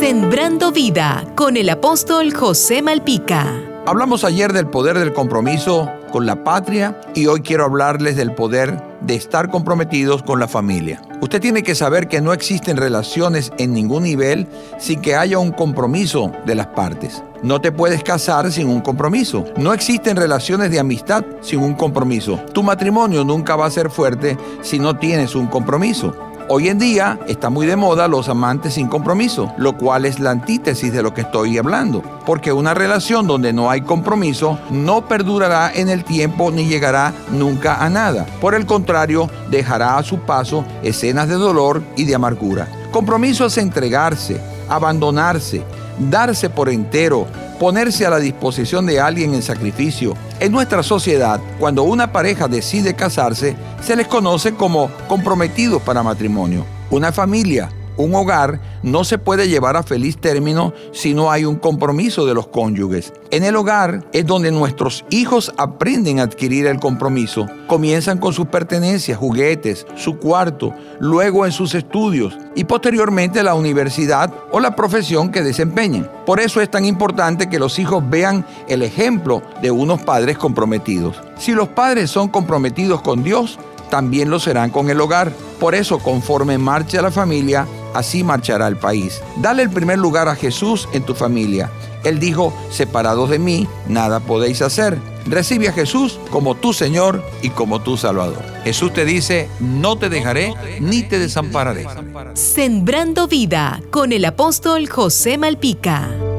Sembrando vida con el apóstol José Malpica. Hablamos ayer del poder del compromiso con la patria y hoy quiero hablarles del poder de estar comprometidos con la familia. Usted tiene que saber que no existen relaciones en ningún nivel sin que haya un compromiso de las partes. No te puedes casar sin un compromiso. No existen relaciones de amistad sin un compromiso. Tu matrimonio nunca va a ser fuerte si no tienes un compromiso. Hoy en día está muy de moda los amantes sin compromiso, lo cual es la antítesis de lo que estoy hablando, porque una relación donde no hay compromiso no perdurará en el tiempo ni llegará nunca a nada. Por el contrario, dejará a su paso escenas de dolor y de amargura. Compromiso es entregarse, abandonarse, darse por entero, ponerse a la disposición de alguien en sacrificio. En nuestra sociedad, cuando una pareja decide casarse, se les conoce como comprometidos para matrimonio. Una familia un hogar no se puede llevar a feliz término si no hay un compromiso de los cónyuges. En el hogar es donde nuestros hijos aprenden a adquirir el compromiso. Comienzan con sus pertenencias, juguetes, su cuarto, luego en sus estudios y posteriormente la universidad o la profesión que desempeñen. Por eso es tan importante que los hijos vean el ejemplo de unos padres comprometidos. Si los padres son comprometidos con Dios, también lo serán con el hogar. Por eso, conforme marche la familia, así marchará el país. Dale el primer lugar a Jesús en tu familia. Él dijo, separados de mí, nada podéis hacer. Recibe a Jesús como tu Señor y como tu Salvador. Jesús te dice, no te dejaré ni te desampararé. Sembrando vida con el apóstol José Malpica.